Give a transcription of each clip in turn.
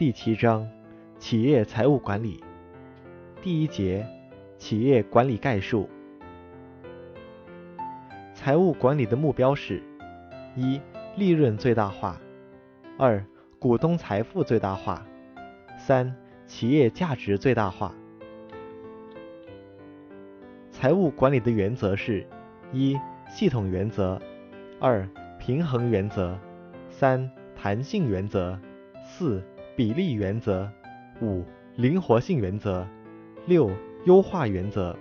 第七章企业财务管理第一节企业管理概述。财务管理的目标是：一、利润最大化；二、股东财富最大化；三、企业价值最大化。财务管理的原则是：一、系统原则；二、平衡原则；三、弹性原则；四、比例原则；五、灵活性原则；六、优化原则。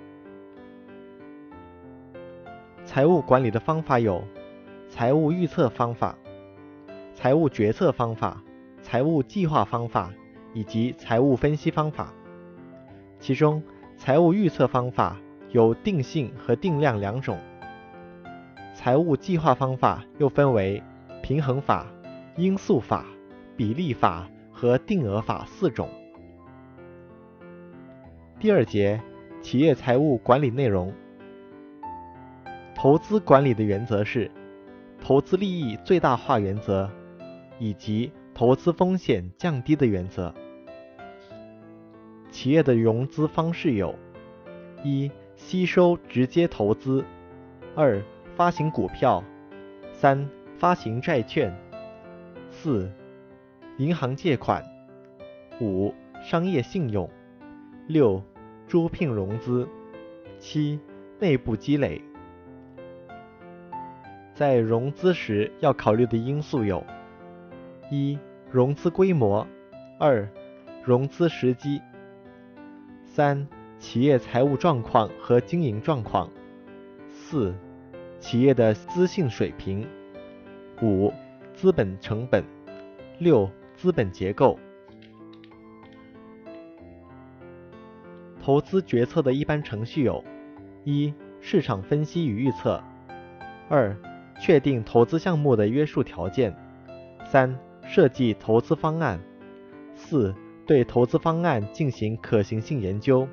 财务管理的方法有：财务预测方法、财务决策方法、财务计划方法。以及财务分析方法，其中财务预测方法有定性和定量两种，财务计划方法又分为平衡法、因素法、比例法和定额法四种。第二节企业财务管理内容，投资管理的原则是投资利益最大化原则以及。投资风险降低的原则。企业的融资方式有：一、吸收直接投资；二、发行股票；三、发行债券；四、银行借款；五、商业信用；六、招聘融资；七、内部积累。在融资时要考虑的因素有：一、融资规模，二、融资时机，三、企业财务状况和经营状况，四、企业的资信水平，五、资本成本，六、资本结构。投资决策的一般程序有：一、市场分析与预测；二、确定投资项目的约束条件；三、设计投资方案，四、对投资方案进行可行性研究，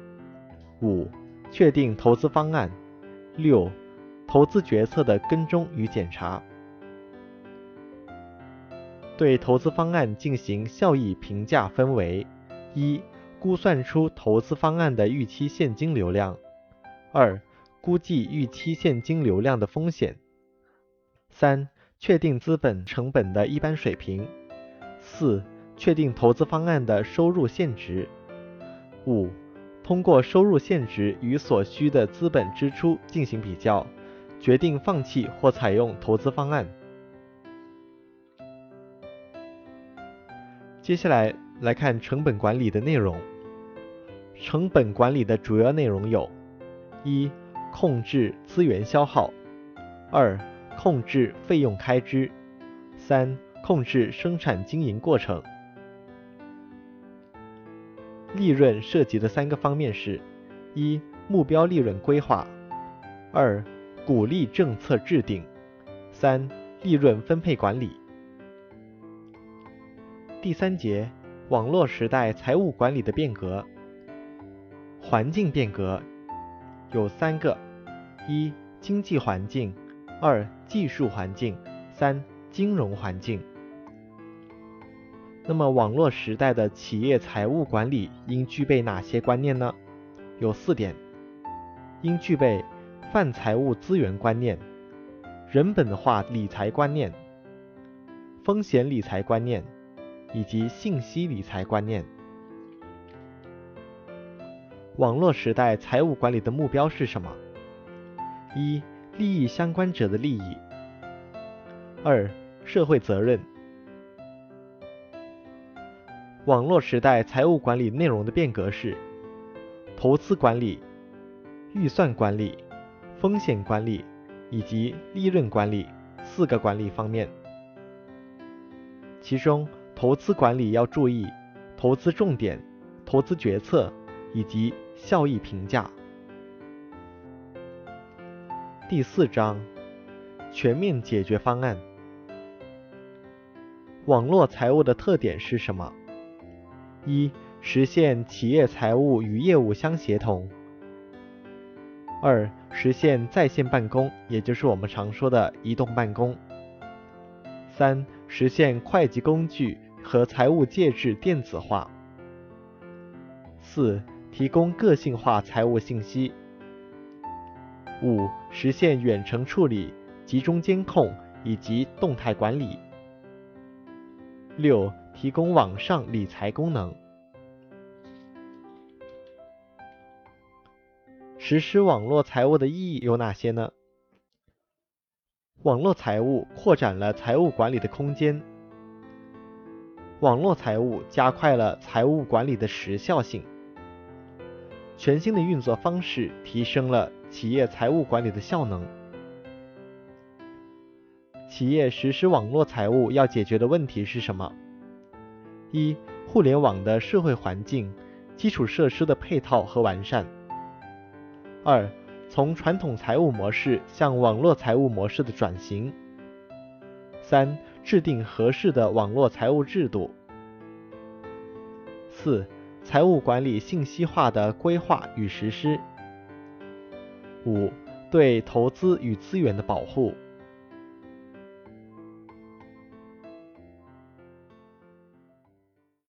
五、确定投资方案，六、投资决策的跟踪与检查。对投资方案进行效益评价分为：一、估算出投资方案的预期现金流量；二、估计预期现金流量的风险；三、确定资本成本的一般水平。四、确定投资方案的收入现值。五、通过收入现值与所需的资本支出进行比较，决定放弃或采用投资方案。接下来来看成本管理的内容。成本管理的主要内容有：一、控制资源消耗；二、控制费用开支；三。控制生产经营过程，利润涉及的三个方面是：一、目标利润规划；二、鼓励政策制定；三、利润分配管理。第三节，网络时代财务管理的变革。环境变革有三个：一、经济环境；二、技术环境；三、金融环境。那么，网络时代的企业财务管理应具备哪些观念呢？有四点：应具备泛财务资源观念、人本化理财观念、风险理财观念以及信息理财观念。网络时代财务管理的目标是什么？一、利益相关者的利益；二、社会责任。网络时代财务管理内容的变革是：投资管理、预算管理、风险管理以及利润管理四个管理方面。其中，投资管理要注意投资重点、投资决策以及效益评价。第四章：全面解决方案。网络财务的特点是什么？一、实现企业财务与业务相协同；二、实现在线办公，也就是我们常说的移动办公；三、实现会计工具和财务介质电子化。四、提供个性化财务信息。五、实现远程处理、集中监控以及动态管理。六、提供网上理财功能。实施网络财务的意义有哪些呢？网络财务扩展了财务管理的空间。网络财务加快了财务管理的时效性。全新的运作方式提升了企业财务管理的效能。企业实施网络财务要解决的问题是什么？一、互联网的社会环境、基础设施的配套和完善。二、从传统财务模式向网络财务模式的转型。三、制定合适的网络财务制度。四、财务管理信息化的规划与实施。五、对投资与资源的保护。